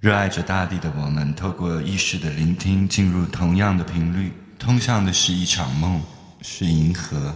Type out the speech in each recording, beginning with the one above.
热爱着大地的我们，透过意识的聆听，进入同样的频率，通向的是一场梦，是银河。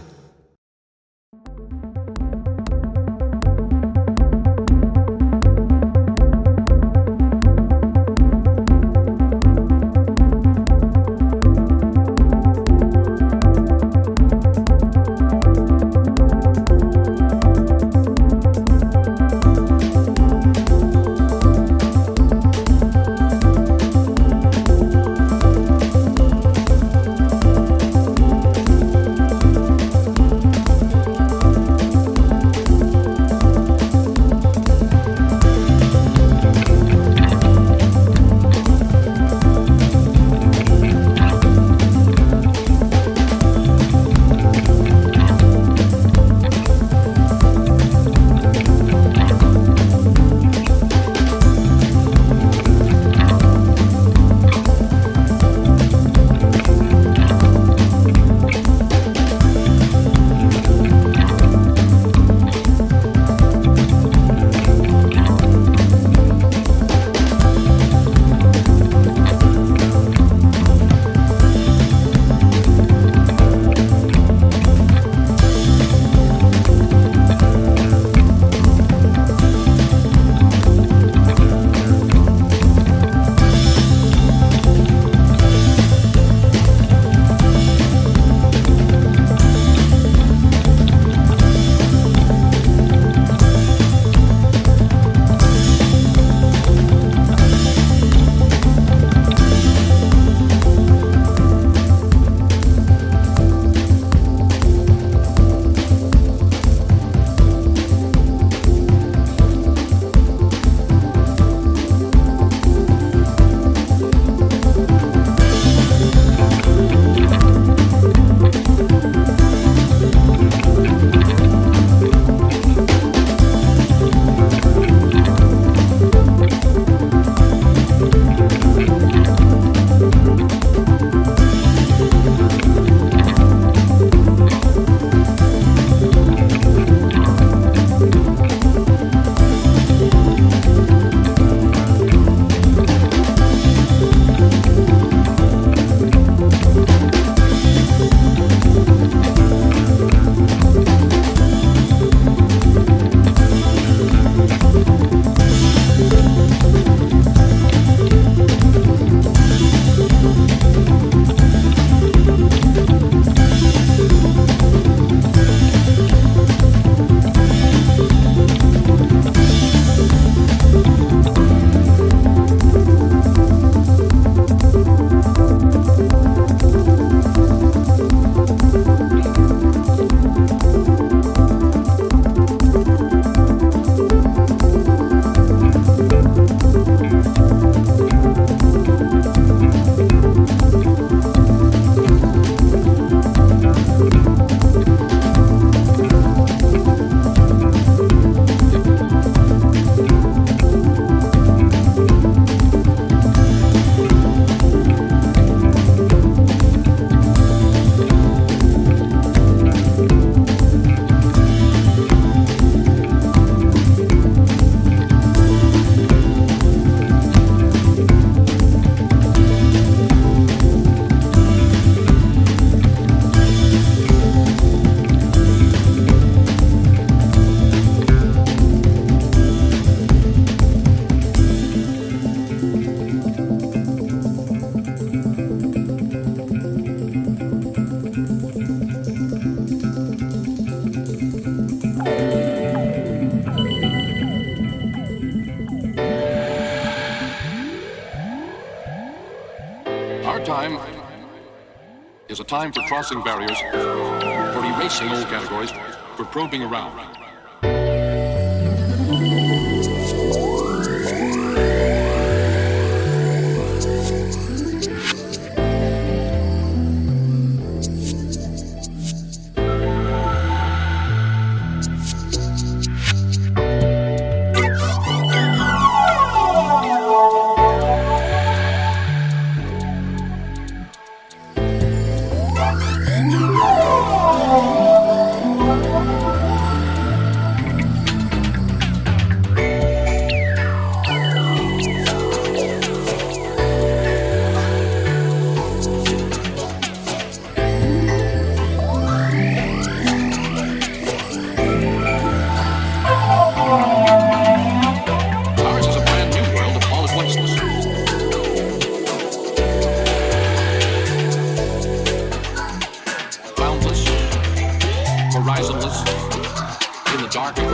Time for crossing barriers, for erasing old categories, for probing around. dark.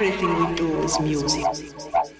everything we do is music.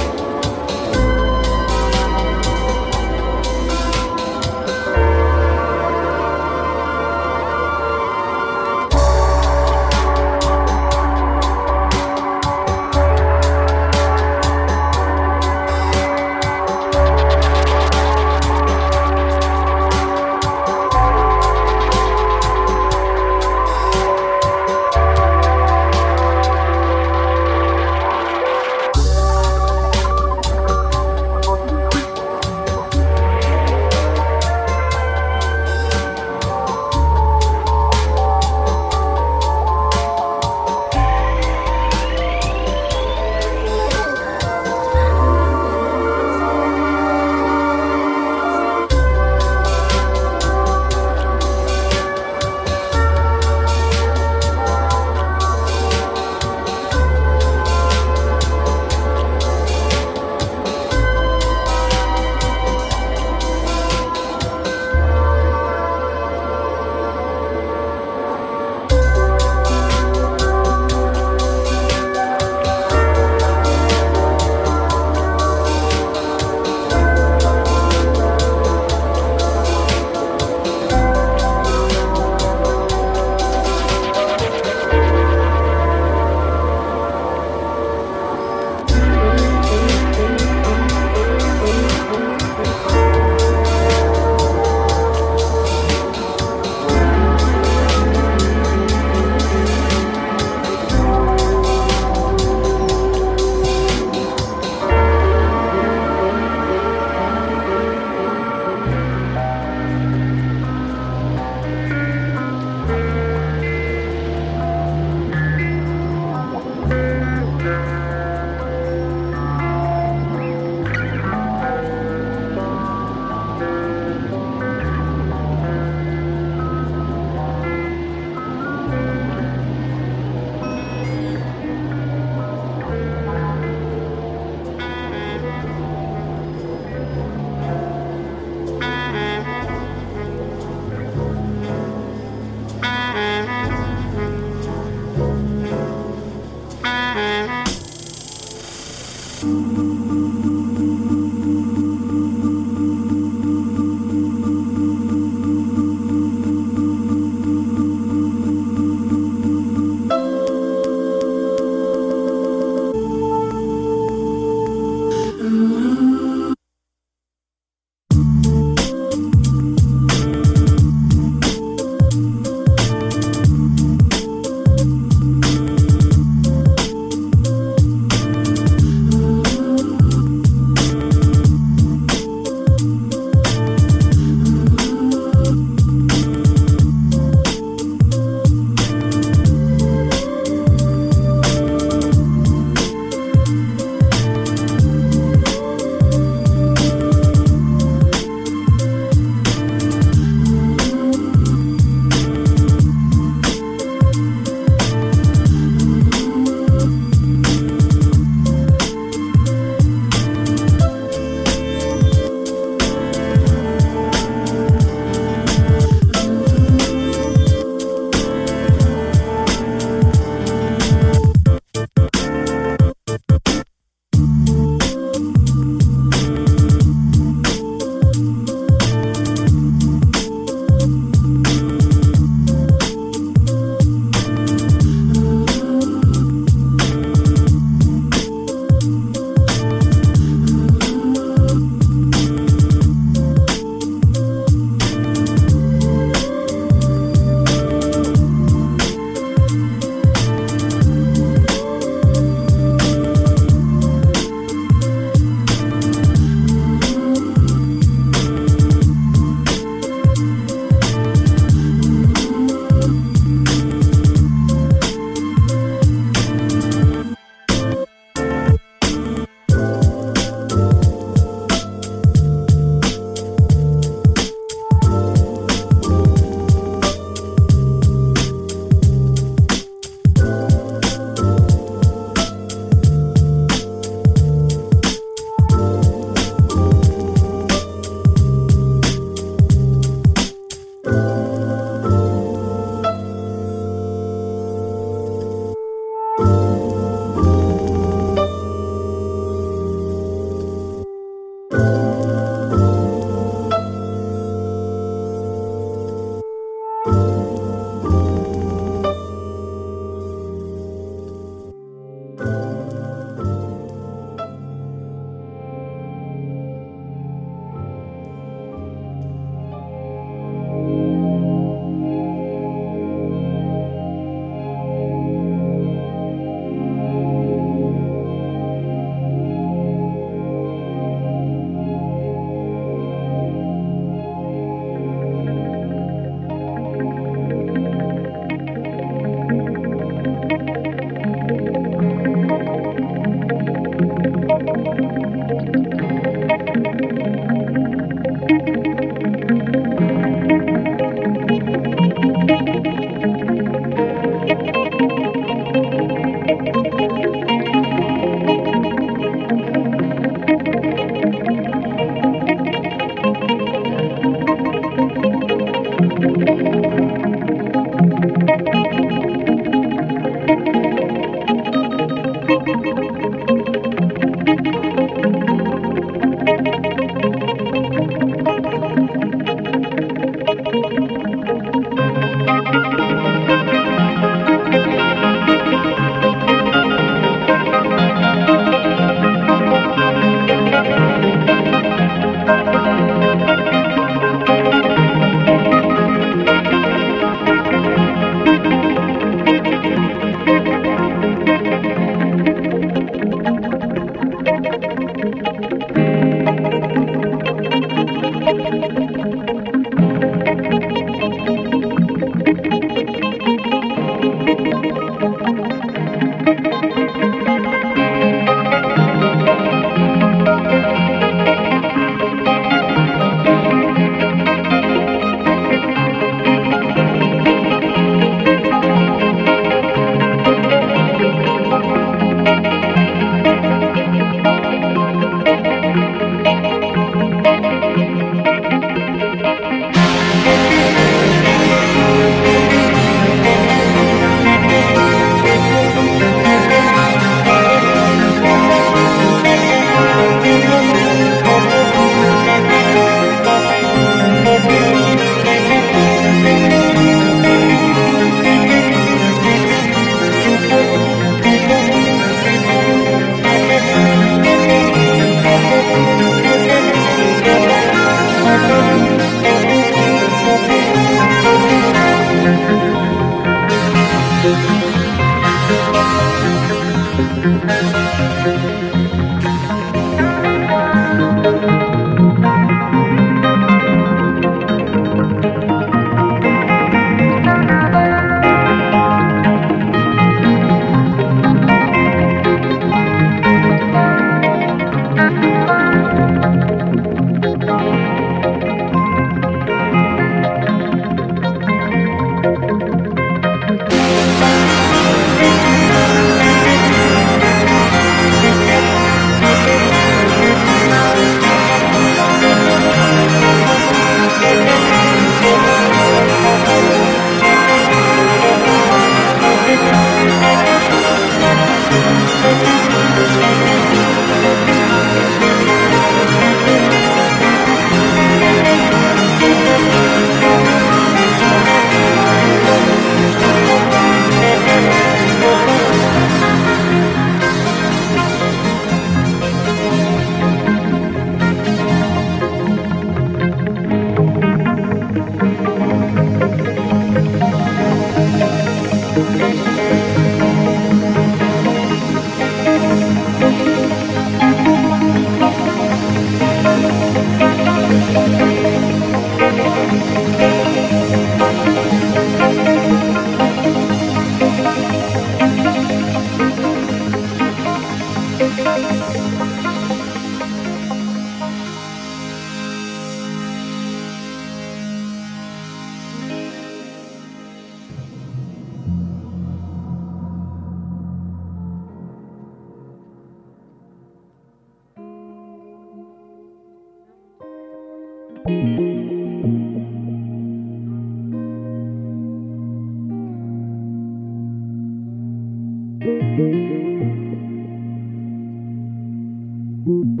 Thank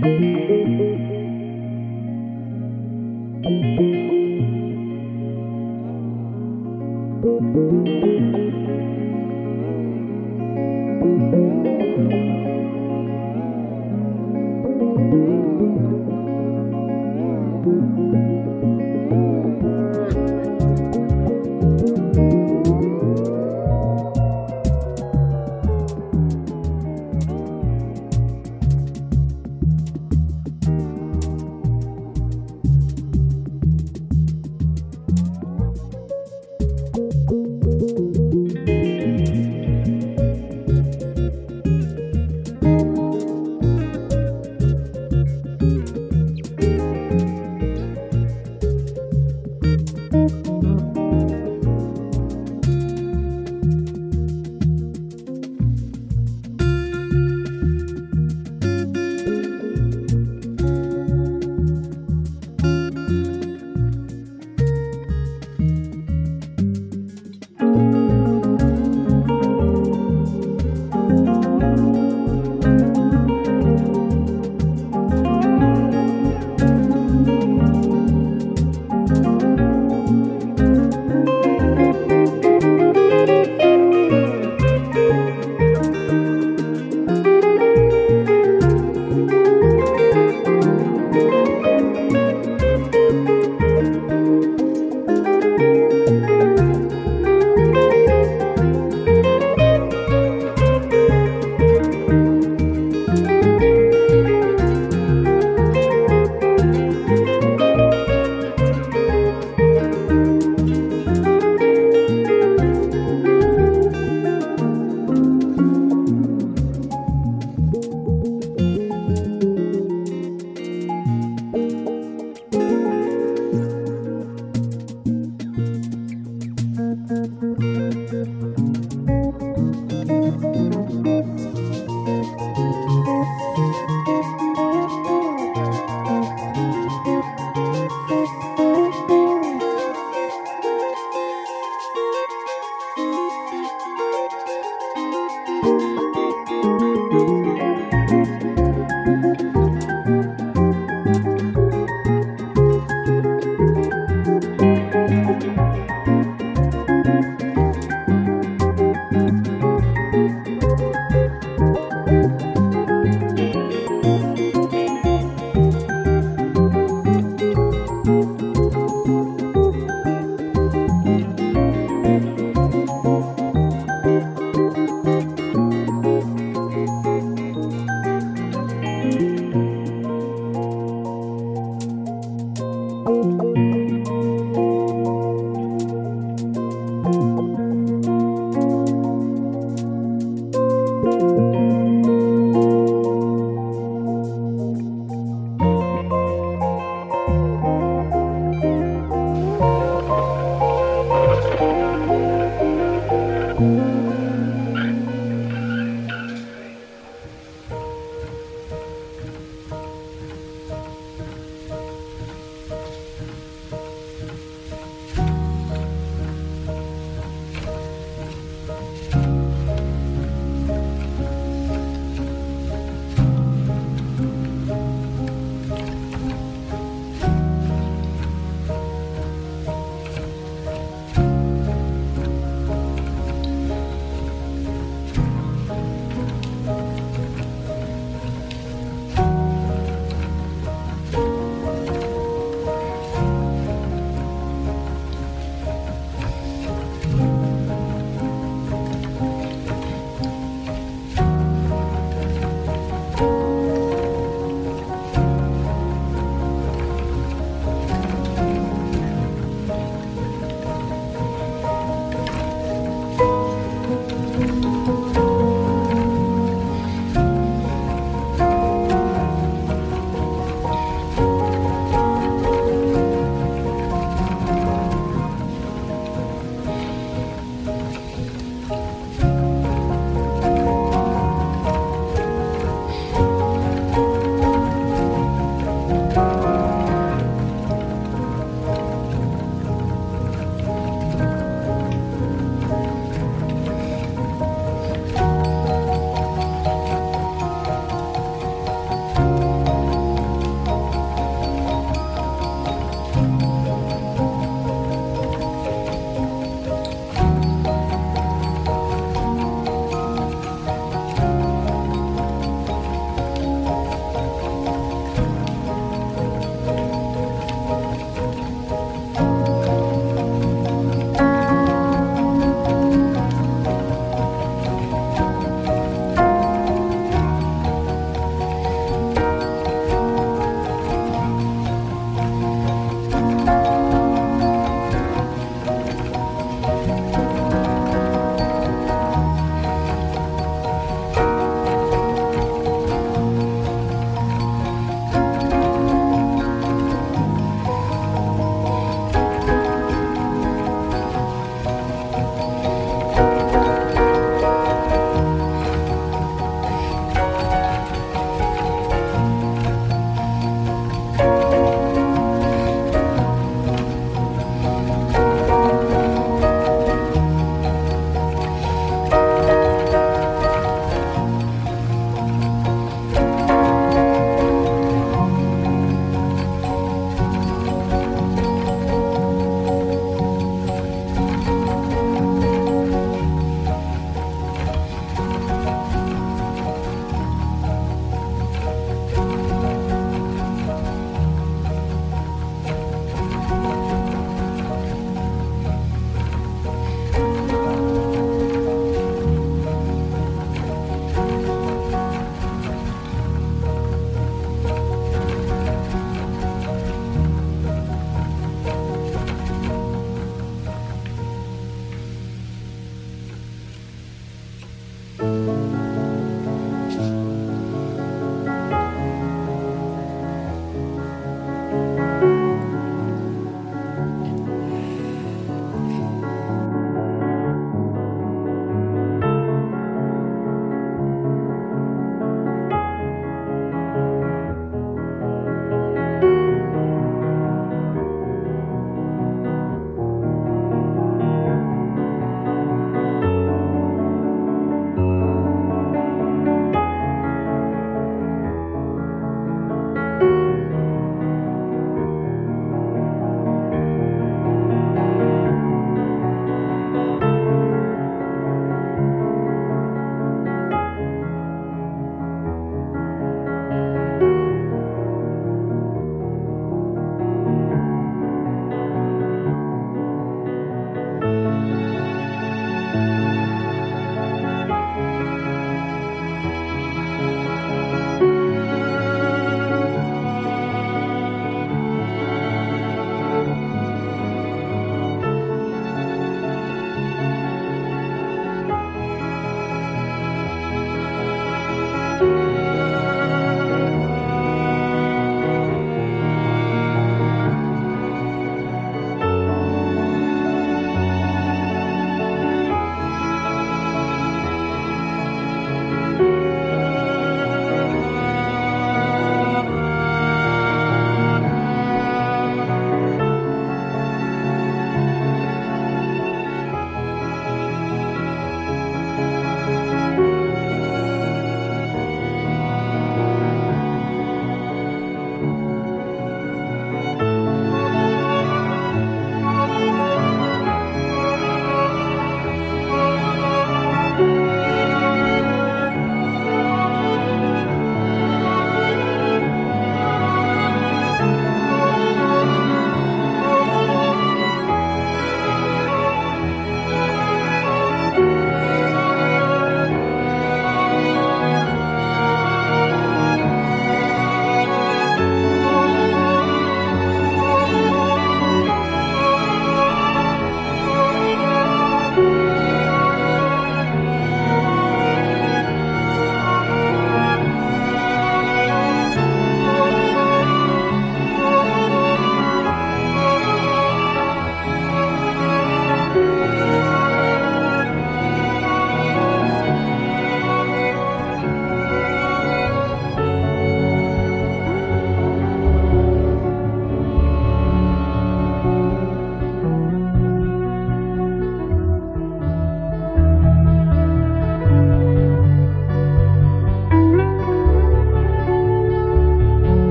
you.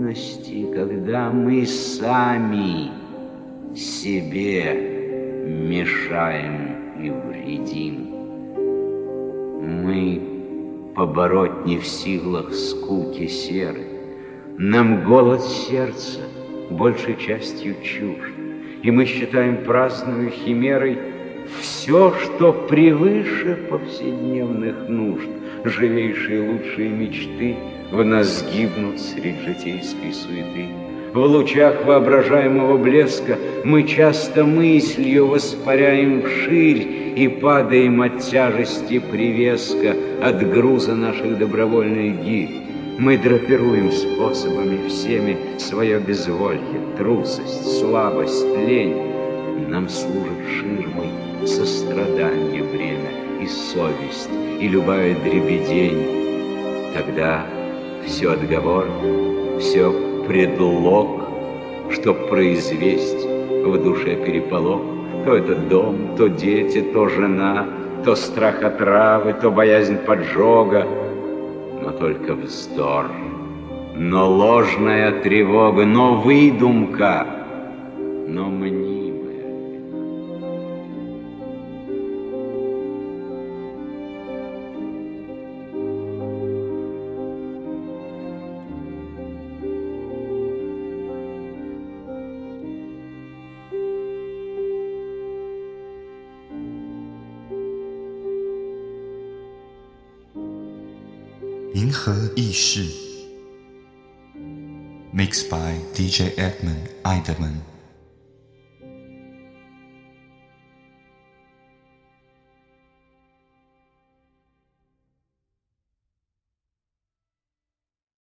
Трудности, когда мы сами себе мешаем и вредим. Мы побороть не в силах скуки серы. Нам голод сердца большей частью чужд, и мы считаем праздную химерой все, что превыше повседневных нужд, живейшие лучшие мечты в нас гибнут среди житейской суеты. В лучах воображаемого блеска мы часто мыслью воспаряем вширь и падаем от тяжести привеска, от груза наших добровольных гирь. Мы драпируем способами всеми свое безволье, трусость, слабость, лень. Нам служит ширмой сострадание время и совесть, и любая дребедень. Тогда все отговор, все предлог, чтоб произвести в душе переполох. То это дом, то дети, то жена, то страх отравы, то боязнь поджога, но только вздор, но ложная тревога, но выдумка, но мне 银河意识，mixed by DJ Edmund Eiderman。